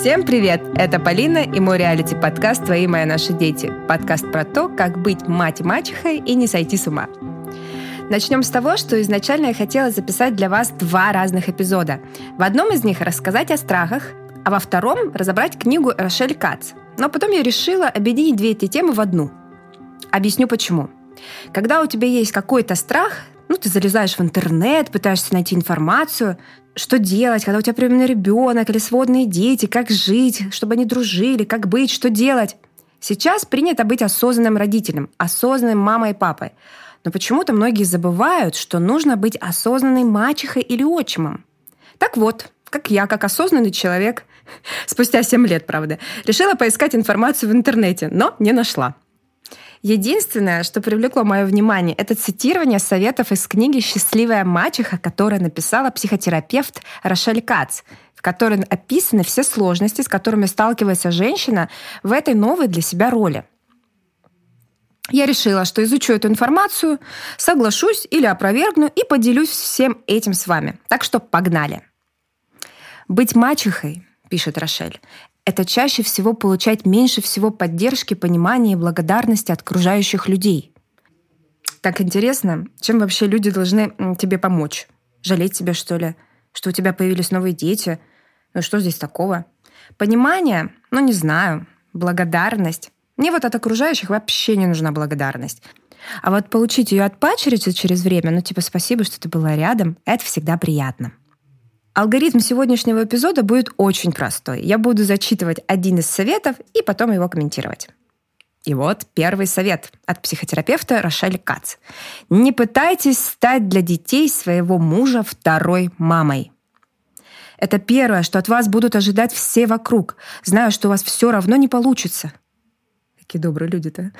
Всем привет! Это Полина и мой реалити-подкаст «Твои мои наши дети». Подкаст про то, как быть мать и мачехой и не сойти с ума. Начнем с того, что изначально я хотела записать для вас два разных эпизода. В одном из них рассказать о страхах, а во втором разобрать книгу Рошель Кац. Но потом я решила объединить две эти темы в одну. Объясню почему. Когда у тебя есть какой-то страх, ну, ты залезаешь в интернет, пытаешься найти информацию, что делать, когда у тебя приемный ребенок или сводные дети, как жить, чтобы они дружили, как быть, что делать. Сейчас принято быть осознанным родителем, осознанным мамой и папой. Но почему-то многие забывают, что нужно быть осознанной мачехой или отчимом. Так вот, как я, как осознанный человек, спустя 7 лет, правда, решила поискать информацию в интернете, но не нашла. Единственное, что привлекло мое внимание, это цитирование советов из книги «Счастливая мачеха», которую написала психотерапевт Рошель Кац, в которой описаны все сложности, с которыми сталкивается женщина в этой новой для себя роли. Я решила, что изучу эту информацию, соглашусь или опровергну и поделюсь всем этим с вами. Так что погнали. Быть мачехой, пишет Рошель, это чаще всего получать меньше всего поддержки, понимания и благодарности от окружающих людей. Так интересно, чем вообще люди должны тебе помочь? Жалеть тебя, что ли? Что у тебя появились новые дети? Ну что здесь такого? Понимание? Ну не знаю. Благодарность? Мне вот от окружающих вообще не нужна благодарность. А вот получить ее от пачерицы через время, ну типа спасибо, что ты была рядом, это всегда приятно. Алгоритм сегодняшнего эпизода будет очень простой. Я буду зачитывать один из советов и потом его комментировать. И вот первый совет от психотерапевта Рошель Кац. Не пытайтесь стать для детей своего мужа второй мамой. Это первое, что от вас будут ожидать все вокруг, зная, что у вас все равно не получится. Какие добрые люди-то.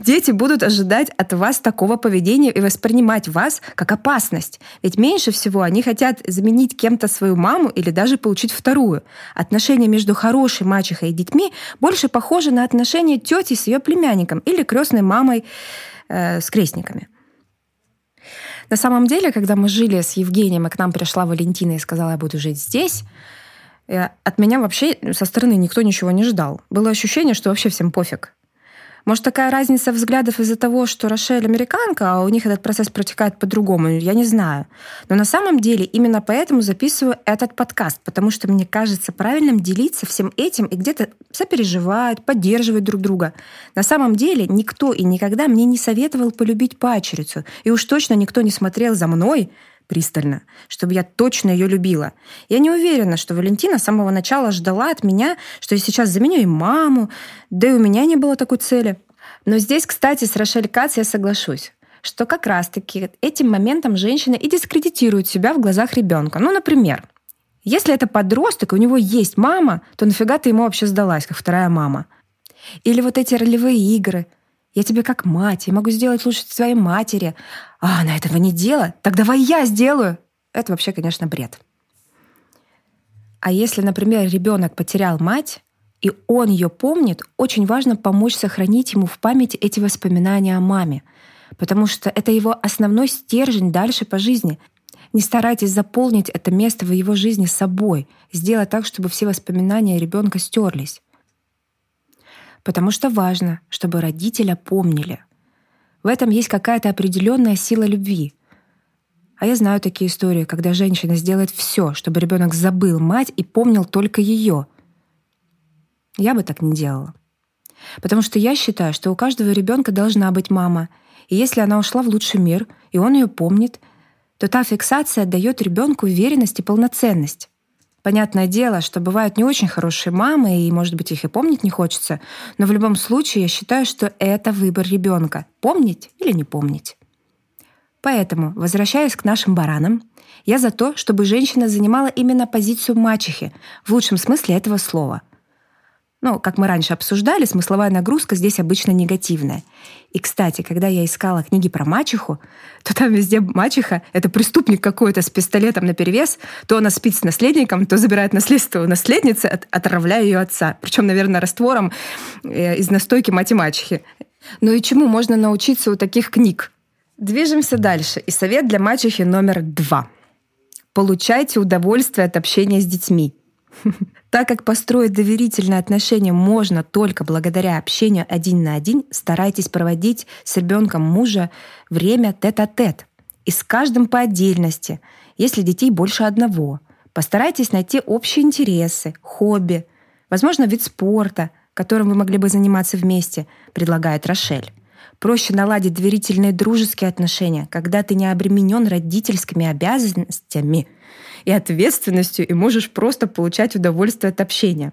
Дети будут ожидать от вас такого поведения и воспринимать вас как опасность. Ведь меньше всего они хотят заменить кем-то свою маму или даже получить вторую. Отношения между хорошей мачехой и детьми больше похожи на отношения тети с ее племянником или крестной мамой э, с крестниками. На самом деле, когда мы жили с Евгением, и к нам пришла Валентина и сказала, я буду жить здесь, от меня вообще со стороны никто ничего не ждал. Было ощущение, что вообще всем пофиг. Может, такая разница взглядов из-за того, что Рошель американка, а у них этот процесс протекает по-другому, я не знаю. Но на самом деле именно поэтому записываю этот подкаст, потому что мне кажется правильным делиться всем этим и где-то сопереживать, поддерживать друг друга. На самом деле никто и никогда мне не советовал полюбить пачерицу, и уж точно никто не смотрел за мной, пристально, чтобы я точно ее любила. Я не уверена, что Валентина с самого начала ждала от меня, что я сейчас заменю и маму, да и у меня не было такой цели. Но здесь, кстати, с Рошель Кац я соглашусь что как раз-таки этим моментом женщина и дискредитирует себя в глазах ребенка. Ну, например, если это подросток, и у него есть мама, то нафига ты ему вообще сдалась, как вторая мама? Или вот эти ролевые игры — я тебе как мать, я могу сделать лучше своей матери. А она этого не делает? Так давай я сделаю. Это вообще, конечно, бред. А если, например, ребенок потерял мать, и он ее помнит, очень важно помочь сохранить ему в памяти эти воспоминания о маме, потому что это его основной стержень дальше по жизни. Не старайтесь заполнить это место в его жизни собой, сделать так, чтобы все воспоминания ребенка стерлись потому что важно, чтобы родителя помнили. В этом есть какая-то определенная сила любви. А я знаю такие истории, когда женщина сделает все, чтобы ребенок забыл мать и помнил только ее. Я бы так не делала. Потому что я считаю, что у каждого ребенка должна быть мама. И если она ушла в лучший мир, и он ее помнит, то та фиксация дает ребенку уверенность и полноценность. Понятное дело, что бывают не очень хорошие мамы, и, может быть, их и помнить не хочется, но в любом случае я считаю, что это выбор ребенка — помнить или не помнить. Поэтому, возвращаясь к нашим баранам, я за то, чтобы женщина занимала именно позицию мачехи, в лучшем смысле этого слова. Ну, как мы раньше обсуждали, смысловая нагрузка здесь обычно негативная. И, кстати, когда я искала книги про мачеху, то там везде мачеха — это преступник какой-то с пистолетом на перевес. То она спит с наследником, то забирает наследство у наследницы, от, отравляя ее отца. Причем, наверное, раствором э, из настойки мать и мачехи. Ну и чему можно научиться у таких книг? Движемся дальше. И совет для мачехи номер два. Получайте удовольствие от общения с детьми. Так как построить доверительные отношения можно только благодаря общению один на один, старайтесь проводить с ребенком мужа время тет-а-тет. И с каждым по отдельности, если детей больше одного. Постарайтесь найти общие интересы, хобби, возможно, вид спорта, которым вы могли бы заниматься вместе, предлагает Рошель. Проще наладить доверительные дружеские отношения, когда ты не обременен родительскими обязанностями и ответственностью и можешь просто получать удовольствие от общения.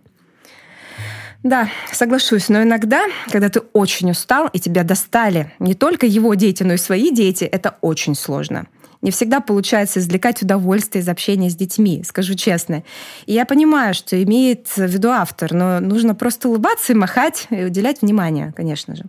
Да, соглашусь, но иногда, когда ты очень устал и тебя достали не только его дети, но и свои дети, это очень сложно. Не всегда получается извлекать удовольствие из общения с детьми, скажу честно. И я понимаю, что имеет в виду автор, но нужно просто улыбаться и махать, и уделять внимание, конечно же.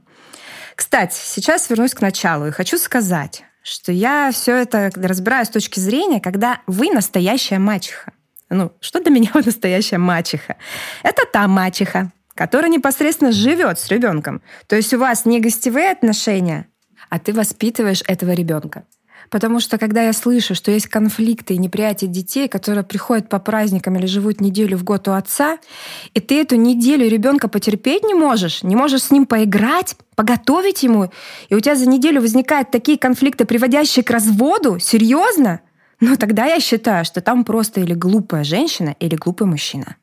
Кстати, сейчас вернусь к началу и хочу сказать, что я все это разбираю с точки зрения, когда вы настоящая мачеха. Ну, что для меня настоящая мачеха? Это та мачеха, которая непосредственно живет с ребенком. То есть у вас не гостевые отношения, а ты воспитываешь этого ребенка. Потому что когда я слышу, что есть конфликты и неприятие детей, которые приходят по праздникам или живут неделю в год у отца, и ты эту неделю ребенка потерпеть не можешь, не можешь с ним поиграть, поготовить ему, и у тебя за неделю возникают такие конфликты, приводящие к разводу, серьезно? Ну тогда я считаю, что там просто или глупая женщина, или глупый мужчина.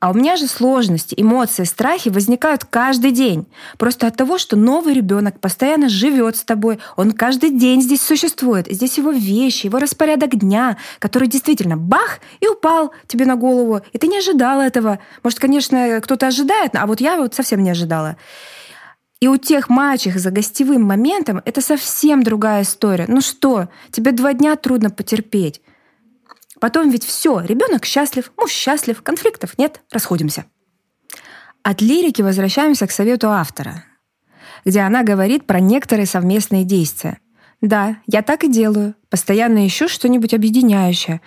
А у меня же сложности, эмоции, страхи возникают каждый день. Просто от того, что новый ребенок постоянно живет с тобой, он каждый день здесь существует. Здесь его вещи, его распорядок дня, который действительно бах и упал тебе на голову. И ты не ожидал этого. Может, конечно, кто-то ожидает, а вот я вот совсем не ожидала. И у тех мачех за гостевым моментом это совсем другая история. Ну что, тебе два дня трудно потерпеть. Потом ведь все, ребенок счастлив, муж счастлив, конфликтов нет, расходимся. От лирики возвращаемся к совету автора, где она говорит про некоторые совместные действия. Да, я так и делаю. Постоянно ищу что-нибудь объединяющее.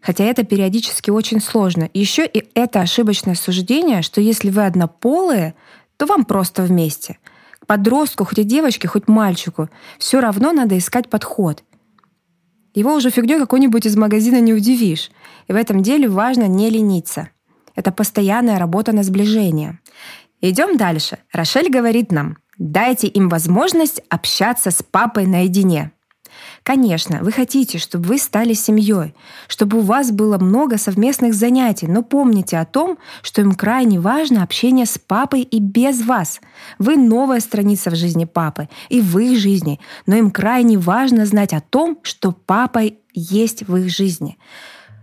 Хотя это периодически очень сложно. Еще и это ошибочное суждение, что если вы однополые, то вам просто вместе. К подростку, хоть и девочке, хоть мальчику, все равно надо искать подход — его уже фигней какой-нибудь из магазина не удивишь. И в этом деле важно не лениться. Это постоянная работа на сближение. Идем дальше. Рошель говорит нам, дайте им возможность общаться с папой наедине. Конечно, вы хотите, чтобы вы стали семьей, чтобы у вас было много совместных занятий, но помните о том, что им крайне важно общение с папой и без вас. Вы новая страница в жизни папы и в их жизни, но им крайне важно знать о том, что папа есть в их жизни.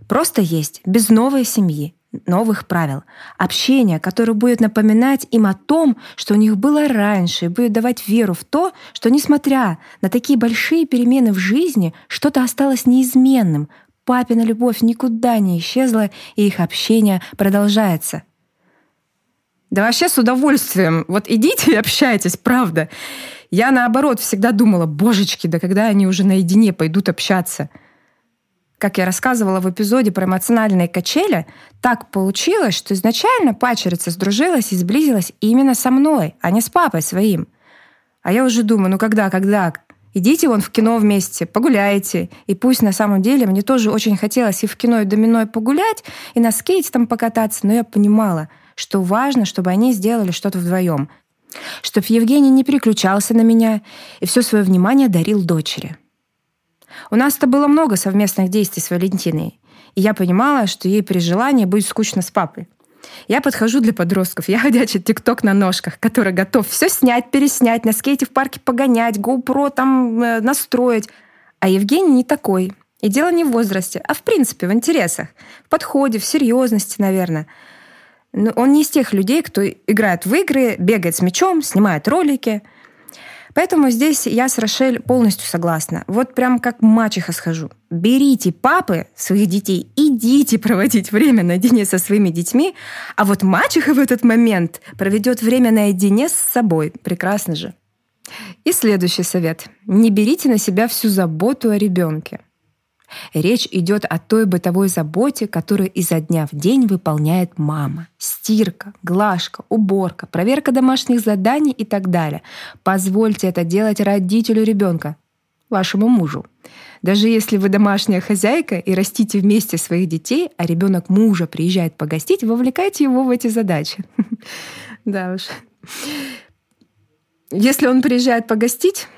Просто есть, без новой семьи, новых правил, общения, которое будет напоминать им о том, что у них было раньше, и будет давать веру в то, что несмотря на такие большие перемены в жизни, что-то осталось неизменным. Папина любовь никуда не исчезла, и их общение продолжается. Да вообще с удовольствием. Вот идите и общайтесь, правда. Я наоборот всегда думала, божечки, да когда они уже наедине пойдут общаться — как я рассказывала в эпизоде про эмоциональные качели, так получилось, что изначально пачерица сдружилась и сблизилась именно со мной, а не с папой своим. А я уже думаю, ну когда, когда? Идите вон в кино вместе, погуляйте. И пусть на самом деле мне тоже очень хотелось и в кино, и доминой погулять, и на скейте там покататься, но я понимала, что важно, чтобы они сделали что-то вдвоем. Чтобы Евгений не переключался на меня и все свое внимание дарил дочери. У нас-то было много совместных действий с Валентиной, и я понимала, что ей при желании будет скучно с папой. Я подхожу для подростков, я ходячий тикток на ножках, который готов все снять, переснять, на скейте в парке погонять, GoPro там э, настроить. А Евгений не такой. И дело не в возрасте, а в принципе в интересах, в подходе, в серьезности, наверное. Но он не из тех людей, кто играет в игры, бегает с мячом, снимает ролики — Поэтому здесь я с Рошель полностью согласна. Вот прям как мачеха схожу. Берите папы своих детей, идите проводить время наедине со своими детьми, а вот мачеха в этот момент проведет время наедине с собой. Прекрасно же. И следующий совет. Не берите на себя всю заботу о ребенке. Речь идет о той бытовой заботе, которую изо дня в день выполняет мама. Стирка, глажка, уборка, проверка домашних заданий и так далее. Позвольте это делать родителю ребенка. вашему мужу. Даже если вы домашняя хозяйка и растите вместе своих детей, а ребенок мужа приезжает погостить, вовлекайте его в эти задачи. Да уж. Если он приезжает погостить,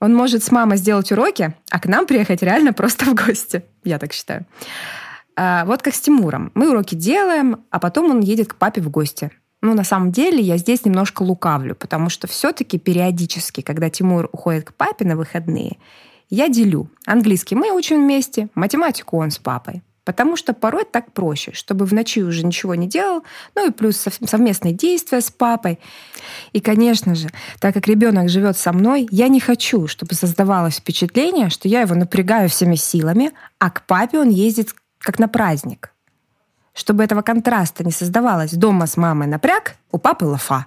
он может с мамой сделать уроки, а к нам приехать реально просто в гости. Я так считаю. А, вот как с Тимуром. Мы уроки делаем, а потом он едет к папе в гости. Ну, на самом деле, я здесь немножко лукавлю, потому что все-таки периодически, когда Тимур уходит к папе на выходные, я делю. Английский мы учим вместе, математику он с папой. Потому что порой так проще, чтобы в ночи уже ничего не делал, ну и плюс совместные действия с папой. И, конечно же, так как ребенок живет со мной, я не хочу, чтобы создавалось впечатление, что я его напрягаю всеми силами, а к папе он ездит как на праздник. Чтобы этого контраста не создавалось, дома с мамой напряг, у папы лафа.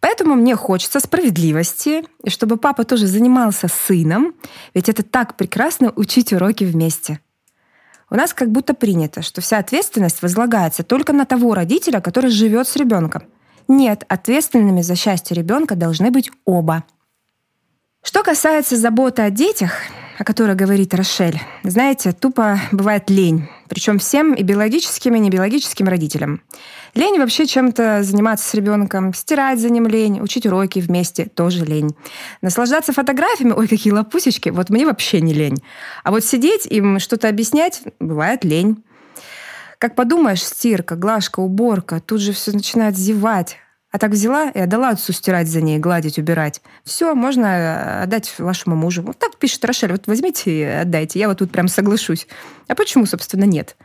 Поэтому мне хочется справедливости, и чтобы папа тоже занимался сыном, ведь это так прекрасно учить уроки вместе. У нас как будто принято, что вся ответственность возлагается только на того родителя, который живет с ребенком. Нет, ответственными за счастье ребенка должны быть оба. Что касается заботы о детях, о которой говорит Рошель, знаете, тупо бывает лень. Причем всем и биологическим, и небиологическим родителям. Лень вообще чем-то заниматься с ребенком, стирать за ним лень, учить уроки вместе тоже лень. Наслаждаться фотографиями, ой, какие лапусечки, вот мне вообще не лень. А вот сидеть им что-то объяснять, бывает лень. Как подумаешь, стирка, глажка, уборка, тут же все начинает зевать. А так взяла и отдала отцу стирать за ней, гладить, убирать. Все, можно э, отдать вашему мужу. Вот так пишет Рошель. Вот возьмите и отдайте. Я вот тут прям соглашусь. А почему, собственно, нет?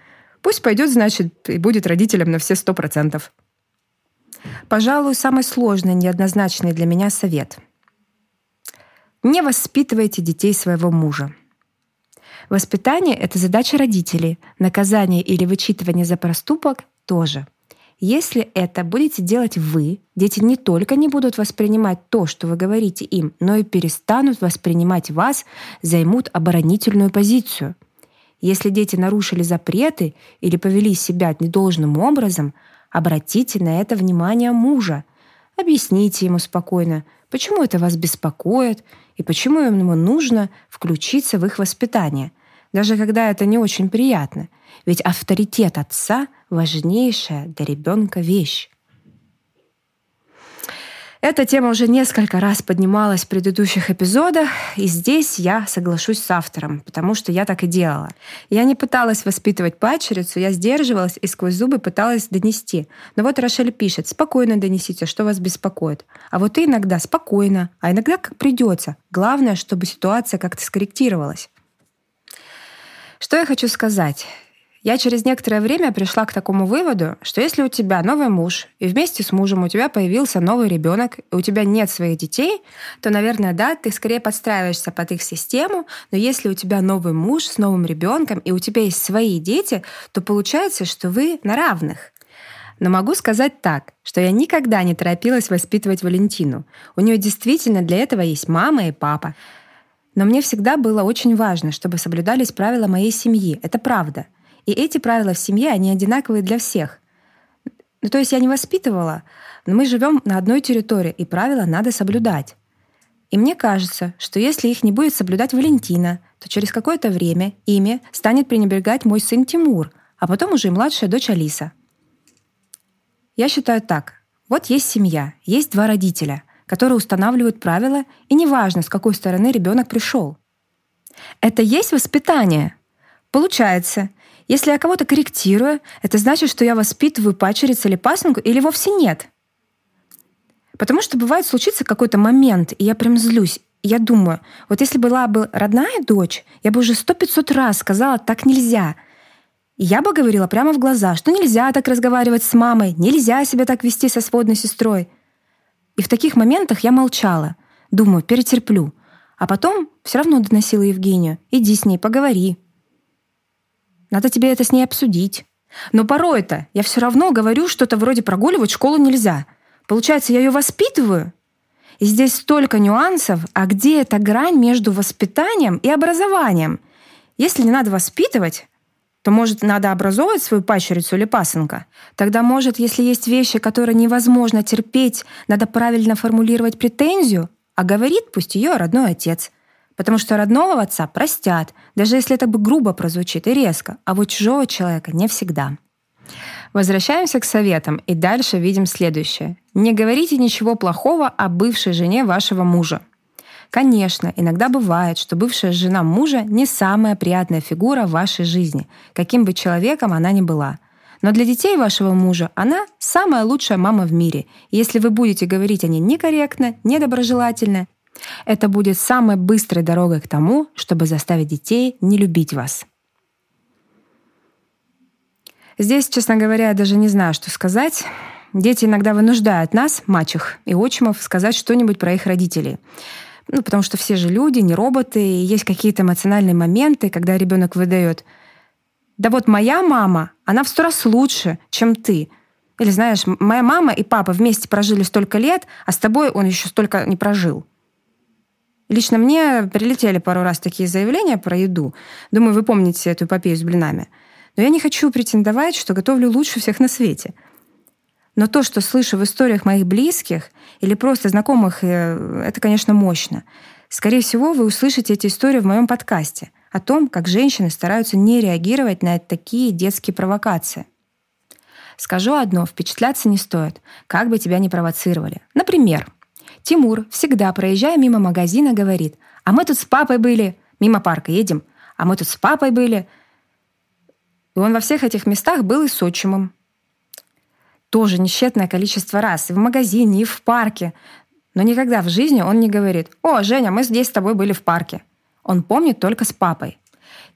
Пусть пойдет, значит, и будет родителем на все сто процентов. Пожалуй, самый сложный, неоднозначный для меня совет. Не воспитывайте детей своего мужа. Воспитание — это задача родителей. Наказание или вычитывание за проступок — тоже — если это будете делать вы, дети не только не будут воспринимать то, что вы говорите им, но и перестанут воспринимать вас, займут оборонительную позицию. Если дети нарушили запреты или повели себя недолжным образом, обратите на это внимание мужа. Объясните ему спокойно, почему это вас беспокоит и почему ему нужно включиться в их воспитание, даже когда это не очень приятно. Ведь авторитет отца важнейшая для ребенка вещь. Эта тема уже несколько раз поднималась в предыдущих эпизодах, и здесь я соглашусь с автором, потому что я так и делала. Я не пыталась воспитывать падчерицу, я сдерживалась и сквозь зубы пыталась донести. Но вот Рошель пишет, спокойно донесите, что вас беспокоит. А вот и иногда спокойно, а иногда как придется. Главное, чтобы ситуация как-то скорректировалась. Что я хочу сказать? Я через некоторое время пришла к такому выводу, что если у тебя новый муж, и вместе с мужем у тебя появился новый ребенок, и у тебя нет своих детей, то, наверное, да, ты скорее подстраиваешься под их систему, но если у тебя новый муж с новым ребенком, и у тебя есть свои дети, то получается, что вы на равных. Но могу сказать так, что я никогда не торопилась воспитывать Валентину. У нее действительно для этого есть мама и папа. Но мне всегда было очень важно, чтобы соблюдались правила моей семьи. Это правда. И эти правила в семье, они одинаковые для всех. Ну, то есть я не воспитывала, но мы живем на одной территории, и правила надо соблюдать. И мне кажется, что если их не будет соблюдать Валентина, то через какое-то время ими станет пренебрегать мой сын Тимур, а потом уже и младшая дочь Алиса. Я считаю так. Вот есть семья, есть два родителя, которые устанавливают правила, и неважно, с какой стороны ребенок пришел. Это есть воспитание. Получается, если я кого-то корректирую, это значит, что я воспитываю пачерицу или пасынку, или вовсе нет. Потому что бывает случится какой-то момент, и я прям злюсь. И я думаю, вот если была бы родная дочь, я бы уже сто пятьсот раз сказала, так нельзя. Я бы говорила прямо в глаза, что нельзя так разговаривать с мамой, нельзя себя так вести со сводной сестрой. И в таких моментах я молчала. Думаю, перетерплю. А потом все равно доносила Евгению. Иди с ней, поговори. Надо тебе это с ней обсудить. Но порой-то я все равно говорю что-то вроде прогуливать школу нельзя. Получается, я ее воспитываю? И здесь столько нюансов, а где эта грань между воспитанием и образованием? Если не надо воспитывать, то, может, надо образовывать свою пачерицу или пасынка? Тогда, может, если есть вещи, которые невозможно терпеть, надо правильно формулировать претензию, а говорит пусть ее родной отец. Потому что родного отца простят, даже если это бы грубо прозвучит и резко, а вот чужого человека не всегда. Возвращаемся к советам и дальше видим следующее. Не говорите ничего плохого о бывшей жене вашего мужа. Конечно, иногда бывает, что бывшая жена мужа не самая приятная фигура в вашей жизни, каким бы человеком она ни была. Но для детей вашего мужа она самая лучшая мама в мире. И если вы будете говорить о ней некорректно, недоброжелательно, это будет самой быстрой дорогой к тому, чтобы заставить детей не любить вас. Здесь, честно говоря, я даже не знаю, что сказать. Дети иногда вынуждают нас, мачех и отчимов, сказать что-нибудь про их родителей. Ну, потому что все же люди, не роботы, и есть какие-то эмоциональные моменты, когда ребенок выдает «Да вот моя мама, она в сто раз лучше, чем ты». Или знаешь, моя мама и папа вместе прожили столько лет, а с тобой он еще столько не прожил. Лично мне прилетели пару раз такие заявления про еду. Думаю, вы помните эту эпопею с блинами. Но я не хочу претендовать, что готовлю лучше всех на свете. Но то, что слышу в историях моих близких или просто знакомых, э, это, конечно, мощно. Скорее всего, вы услышите эти истории в моем подкасте о том, как женщины стараются не реагировать на такие детские провокации. Скажу одно, впечатляться не стоит, как бы тебя ни провоцировали. Например, Тимур, всегда проезжая мимо магазина, говорит, а мы тут с папой были, мимо парка едем, а мы тут с папой были. И он во всех этих местах был и с отчимом. Тоже несчетное количество раз, и в магазине, и в парке. Но никогда в жизни он не говорит, «О, Женя, мы здесь с тобой были в парке». Он помнит только с папой.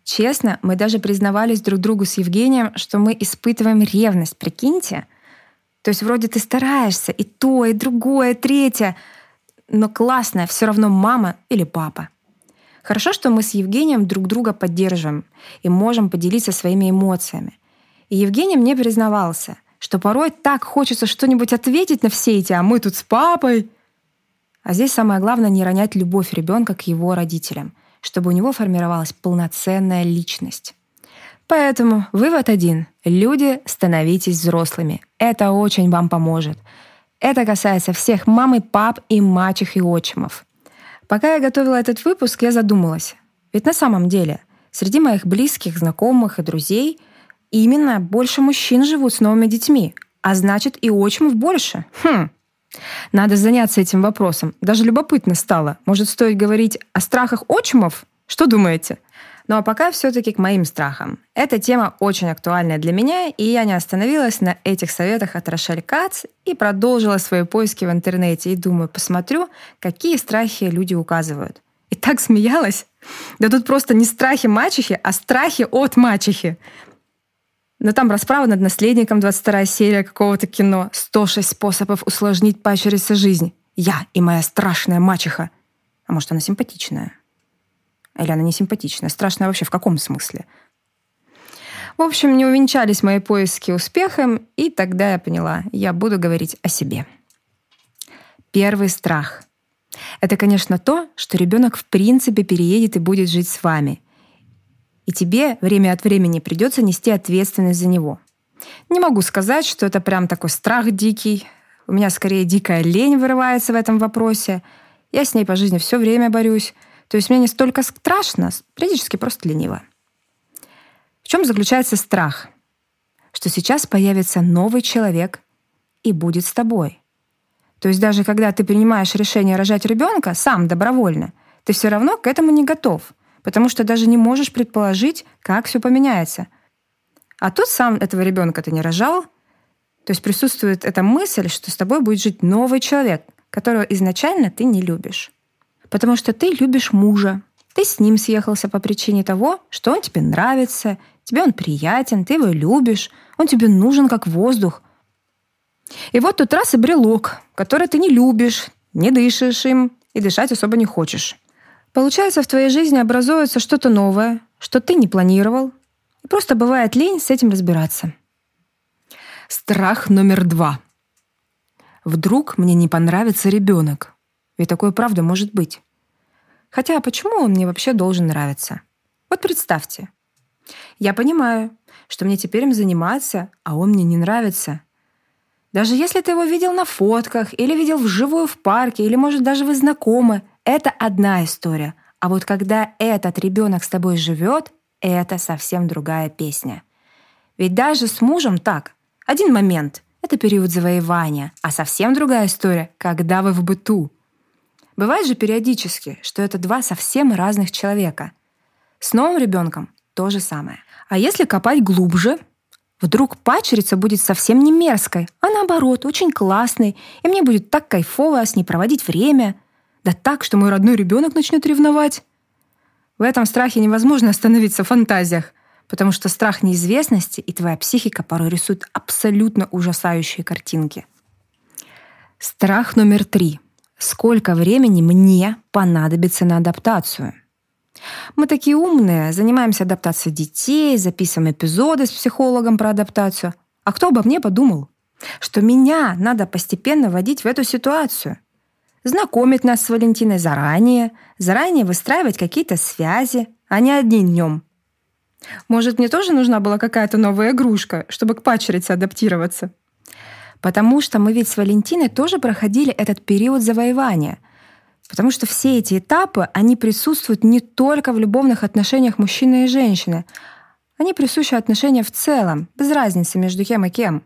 Честно, мы даже признавались друг другу с Евгением, что мы испытываем ревность, прикиньте. То есть вроде ты стараешься, и то, и другое, и третье — но классная все равно мама или папа. Хорошо, что мы с Евгением друг друга поддерживаем и можем поделиться своими эмоциями. И Евгений мне признавался, что порой так хочется что-нибудь ответить на все эти «а мы тут с папой». А здесь самое главное не ронять любовь ребенка к его родителям, чтобы у него формировалась полноценная личность. Поэтому вывод один. Люди, становитесь взрослыми. Это очень вам поможет. Это касается всех мам и пап и мачех и отчимов. Пока я готовила этот выпуск, я задумалась. Ведь на самом деле среди моих близких, знакомых и друзей именно больше мужчин живут с новыми детьми, а значит и отчимов больше. Хм. Надо заняться этим вопросом. Даже любопытно стало. Может, стоит говорить о страхах отчимов? Что думаете? Ну а пока все-таки к моим страхам. Эта тема очень актуальная для меня, и я не остановилась на этих советах от Рошель Кац и продолжила свои поиски в интернете. И думаю, посмотрю, какие страхи люди указывают. И так смеялась. Да тут просто не страхи мачехи, а страхи от мачехи. Но там расправа над наследником, 22 серия какого-то кино. 106 способов усложнить пачерице жизнь. Я и моя страшная мачеха. А может, она симпатичная? Или она не симпатичная? Страшная вообще в каком смысле? В общем, не увенчались мои поиски успехом, и тогда я поняла, я буду говорить о себе. Первый страх. Это, конечно, то, что ребенок в принципе переедет и будет жить с вами. И тебе время от времени придется нести ответственность за него. Не могу сказать, что это прям такой страх дикий. У меня скорее дикая лень вырывается в этом вопросе. Я с ней по жизни все время борюсь. То есть мне не столько страшно, периодически просто лениво. В чем заключается страх? Что сейчас появится новый человек и будет с тобой. То есть даже когда ты принимаешь решение рожать ребенка сам добровольно, ты все равно к этому не готов, потому что даже не можешь предположить, как все поменяется. А тут сам этого ребенка ты не рожал, то есть присутствует эта мысль, что с тобой будет жить новый человек, которого изначально ты не любишь. Потому что ты любишь мужа. Ты с ним съехался по причине того, что он тебе нравится, тебе он приятен, ты его любишь, он тебе нужен как воздух. И вот тут раз и брелок, который ты не любишь, не дышишь им и дышать особо не хочешь. Получается, в твоей жизни образуется что-то новое, что ты не планировал, и просто бывает лень с этим разбираться. Страх номер два. Вдруг мне не понравится ребенок. Ведь такое правда может быть. Хотя почему он мне вообще должен нравиться? Вот представьте. Я понимаю, что мне теперь им заниматься, а он мне не нравится. Даже если ты его видел на фотках, или видел вживую в парке, или, может, даже вы знакомы, это одна история. А вот когда этот ребенок с тобой живет, это совсем другая песня. Ведь даже с мужем так. Один момент — это период завоевания, а совсем другая история, когда вы в быту. Бывает же периодически, что это два совсем разных человека. С новым ребенком то же самое. А если копать глубже, вдруг пачерица будет совсем не мерзкой, а наоборот, очень классной, и мне будет так кайфово с ней проводить время. Да так, что мой родной ребенок начнет ревновать. В этом страхе невозможно остановиться в фантазиях, потому что страх неизвестности и твоя психика порой рисуют абсолютно ужасающие картинки. Страх номер три. Сколько времени мне понадобится на адаптацию? Мы такие умные, занимаемся адаптацией детей, записываем эпизоды с психологом про адаптацию. А кто обо мне подумал? Что меня надо постепенно вводить в эту ситуацию. Знакомить нас с Валентиной заранее, заранее выстраивать какие-то связи, а не одним днем. Может, мне тоже нужна была какая-то новая игрушка, чтобы к пачерице адаптироваться? Потому что мы ведь с Валентиной тоже проходили этот период завоевания. Потому что все эти этапы, они присутствуют не только в любовных отношениях мужчины и женщины. Они присущи отношения в целом, без разницы между кем и кем.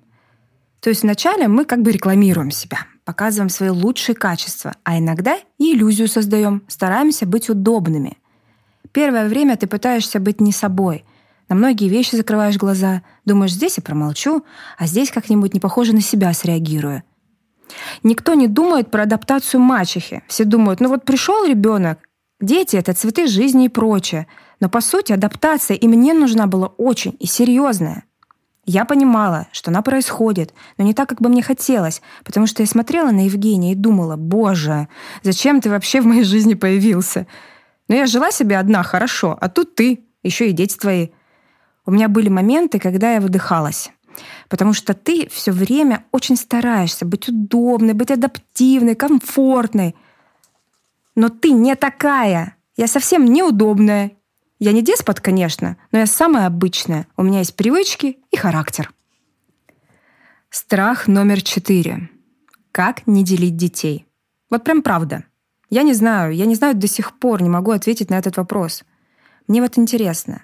То есть вначале мы как бы рекламируем себя, показываем свои лучшие качества, а иногда и иллюзию создаем, стараемся быть удобными. Первое время ты пытаешься быть не собой. На многие вещи закрываешь глаза, думаешь, здесь я промолчу, а здесь как-нибудь не похоже на себя среагирую. Никто не думает про адаптацию мачехи. Все думают, ну вот пришел ребенок, дети — это цветы жизни и прочее. Но по сути адаптация и мне нужна была очень и серьезная. Я понимала, что она происходит, но не так, как бы мне хотелось, потому что я смотрела на Евгения и думала, «Боже, зачем ты вообще в моей жизни появился?» Но я жила себе одна хорошо, а тут ты, еще и дети твои. У меня были моменты, когда я выдыхалась. Потому что ты все время очень стараешься быть удобной, быть адаптивной, комфортной. Но ты не такая. Я совсем неудобная. Я не деспот, конечно, но я самая обычная. У меня есть привычки и характер. Страх номер четыре. Как не делить детей? Вот прям правда. Я не знаю, я не знаю до сих пор, не могу ответить на этот вопрос. Мне вот интересно,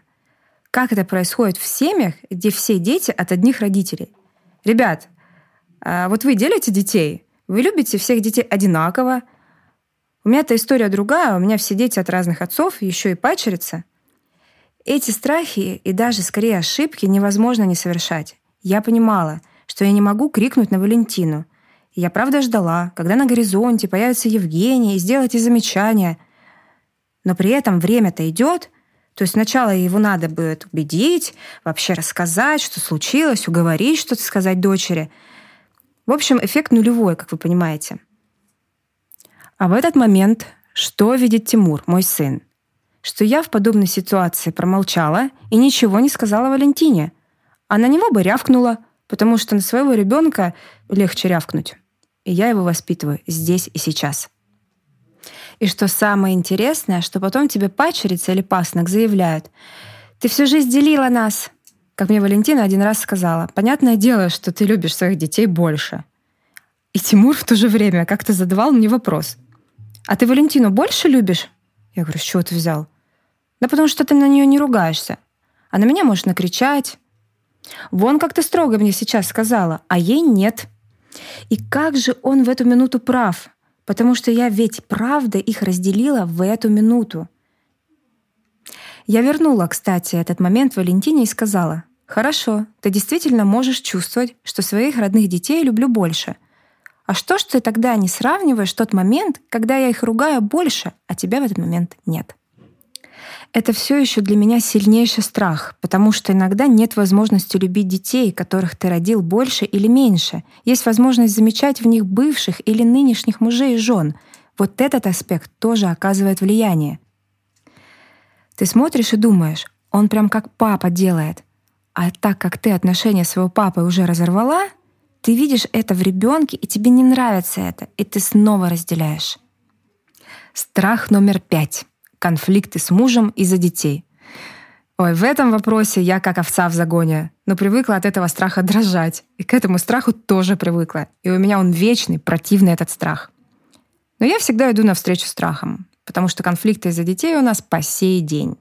как это происходит в семьях, где все дети от одних родителей? Ребят, а вот вы делите детей? Вы любите всех детей одинаково? У меня эта история другая, у меня все дети от разных отцов, еще и пачерица. Эти страхи и даже скорее ошибки невозможно не совершать. Я понимала, что я не могу крикнуть на Валентину — я правда ждала, когда на горизонте появится Евгений и сделать ей замечание. Но при этом время-то идет, то есть сначала его надо будет убедить, вообще рассказать, что случилось, уговорить что-то сказать дочери. В общем, эффект нулевой, как вы понимаете. А в этот момент что видит Тимур, мой сын? Что я в подобной ситуации промолчала и ничего не сказала Валентине, а на него бы рявкнула, потому что на своего ребенка легче рявкнуть и я его воспитываю здесь и сейчас. И что самое интересное, что потом тебе пачерица или пасынок заявляют, «Ты всю жизнь делила нас!» Как мне Валентина один раз сказала, «Понятное дело, что ты любишь своих детей больше». И Тимур в то же время как-то задавал мне вопрос, «А ты Валентину больше любишь?» Я говорю, «С чего ты взял?» «Да потому что ты на нее не ругаешься. А на меня можешь накричать». Вон как ты строго мне сейчас сказала, а ей нет – и как же он в эту минуту прав, потому что я ведь правда их разделила в эту минуту. Я вернула, кстати, этот момент Валентине и сказала, «Хорошо, ты действительно можешь чувствовать, что своих родных детей люблю больше. А что ж ты тогда не сравниваешь тот момент, когда я их ругаю больше, а тебя в этот момент нет?» это все еще для меня сильнейший страх, потому что иногда нет возможности любить детей, которых ты родил больше или меньше. Есть возможность замечать в них бывших или нынешних мужей и жен. Вот этот аспект тоже оказывает влияние. Ты смотришь и думаешь, он прям как папа делает. А так как ты отношения своего папы уже разорвала, ты видишь это в ребенке, и тебе не нравится это, и ты снова разделяешь. Страх номер пять конфликты с мужем из-за детей. Ой, в этом вопросе я как овца в загоне, но привыкла от этого страха дрожать. И к этому страху тоже привыкла. И у меня он вечный, противный этот страх. Но я всегда иду навстречу страхам, потому что конфликты из-за детей у нас по сей день.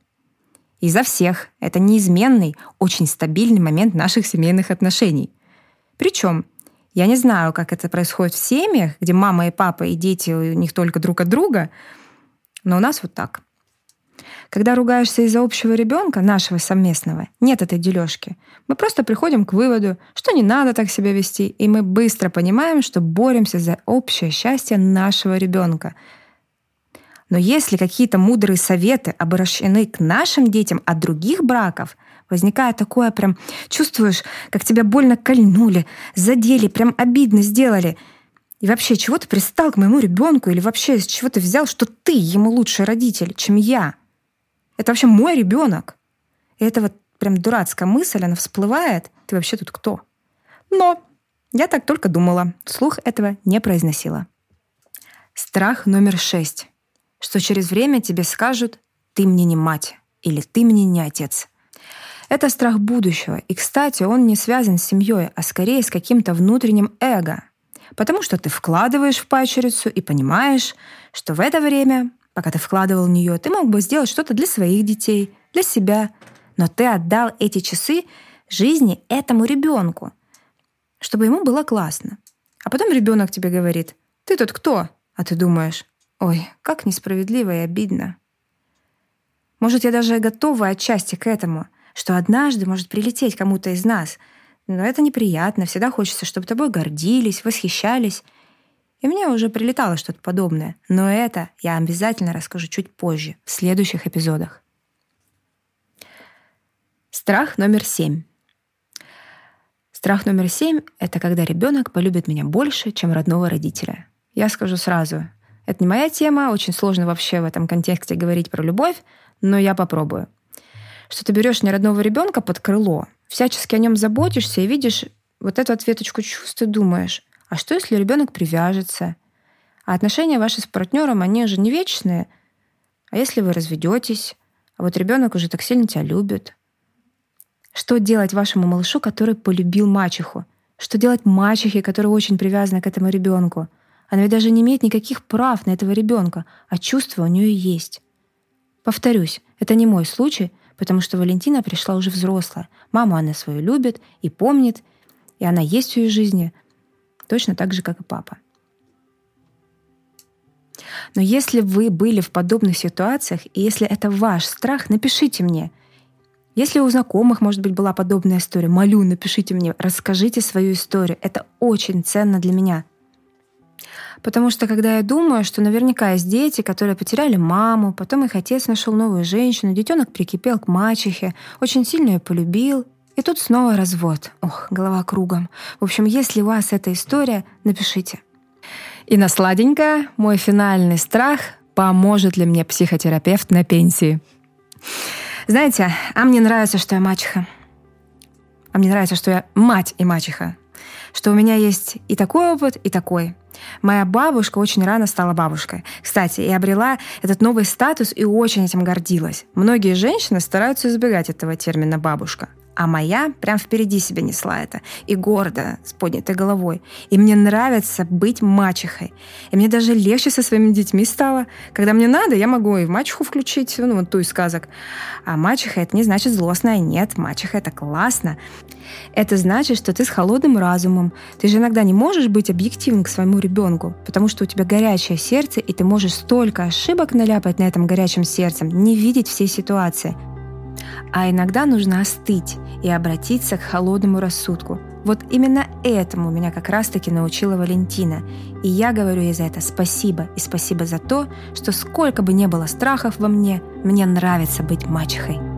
Из-за всех. Это неизменный, очень стабильный момент наших семейных отношений. Причем я не знаю, как это происходит в семьях, где мама и папа и дети у них только друг от друга, но у нас вот так. Когда ругаешься из-за общего ребенка, нашего совместного, нет этой дележки. Мы просто приходим к выводу, что не надо так себя вести, и мы быстро понимаем, что боремся за общее счастье нашего ребенка. Но если какие-то мудрые советы обращены к нашим детям от других браков – Возникает такое прям, чувствуешь, как тебя больно кольнули, задели, прям обидно сделали. И вообще, чего ты пристал к моему ребенку или вообще с чего ты взял, что ты ему лучший родитель, чем я? Это вообще мой ребенок. И это вот прям дурацкая мысль, она всплывает. Ты вообще тут кто? Но я так только думала, слух этого не произносила. Страх номер шесть. Что через время тебе скажут «ты мне не мать» или «ты мне не отец». Это страх будущего, и, кстати, он не связан с семьей, а скорее с каким-то внутренним эго. Потому что ты вкладываешь в пачерицу и понимаешь, что в это время, пока ты вкладывал в нее, ты мог бы сделать что-то для своих детей, для себя, но ты отдал эти часы жизни этому ребенку, чтобы ему было классно. А потом ребенок тебе говорит, ты тут кто? А ты думаешь, ой, как несправедливо и обидно. Может, я даже готова отчасти к этому — что однажды может прилететь кому-то из нас. Но это неприятно, всегда хочется, чтобы тобой гордились, восхищались. И мне уже прилетало что-то подобное. Но это я обязательно расскажу чуть позже, в следующих эпизодах. Страх номер семь. Страх номер семь — это когда ребенок полюбит меня больше, чем родного родителя. Я скажу сразу, это не моя тема, очень сложно вообще в этом контексте говорить про любовь, но я попробую что ты берешь неродного ребенка под крыло, всячески о нем заботишься и видишь вот эту ответочку чувств и думаешь, а что, если ребенок привяжется? А отношения ваши с партнером, они же не вечные. А если вы разведетесь, а вот ребенок уже так сильно тебя любит? Что делать вашему малышу, который полюбил мачеху? Что делать мачехе, которая очень привязана к этому ребенку? Она ведь даже не имеет никаких прав на этого ребенка, а чувства у нее есть. Повторюсь, это не мой случай, потому что Валентина пришла уже взрослая. Маму она свою любит и помнит, и она есть в ее жизни точно так же, как и папа. Но если вы были в подобных ситуациях, и если это ваш страх, напишите мне. Если у знакомых, может быть, была подобная история, молю, напишите мне, расскажите свою историю. Это очень ценно для меня — Потому что когда я думаю, что наверняка есть дети, которые потеряли маму, потом их отец нашел новую женщину, детенок прикипел к мачехе, очень сильно ее полюбил, и тут снова развод. Ох, голова кругом. В общем, если у вас эта история, напишите. И на сладенькое мой финальный страх поможет ли мне психотерапевт на пенсии. Знаете, а мне нравится, что я мачеха. А мне нравится, что я мать и мачеха. Что у меня есть и такой опыт, и такой. Моя бабушка очень рано стала бабушкой. Кстати, и обрела этот новый статус и очень этим гордилась. Многие женщины стараются избегать этого термина «бабушка». А моя прям впереди себя несла это. И гордо, с поднятой головой. И мне нравится быть мачехой. И мне даже легче со своими детьми стало. Когда мне надо, я могу и в мачеху включить, ну, вот ту из сказок. А мачеха — это не значит злостная. Нет, мачеха — это классно. Это значит, что ты с холодным разумом. Ты же иногда не можешь быть объективным к своему ребенку, потому что у тебя горячее сердце, и ты можешь столько ошибок наляпать на этом горячем сердцем, не видеть всей ситуации. А иногда нужно остыть и обратиться к холодному рассудку. Вот именно этому меня как раз-таки научила Валентина. И я говорю ей за это спасибо. И спасибо за то, что сколько бы ни было страхов во мне, мне нравится быть мачехой.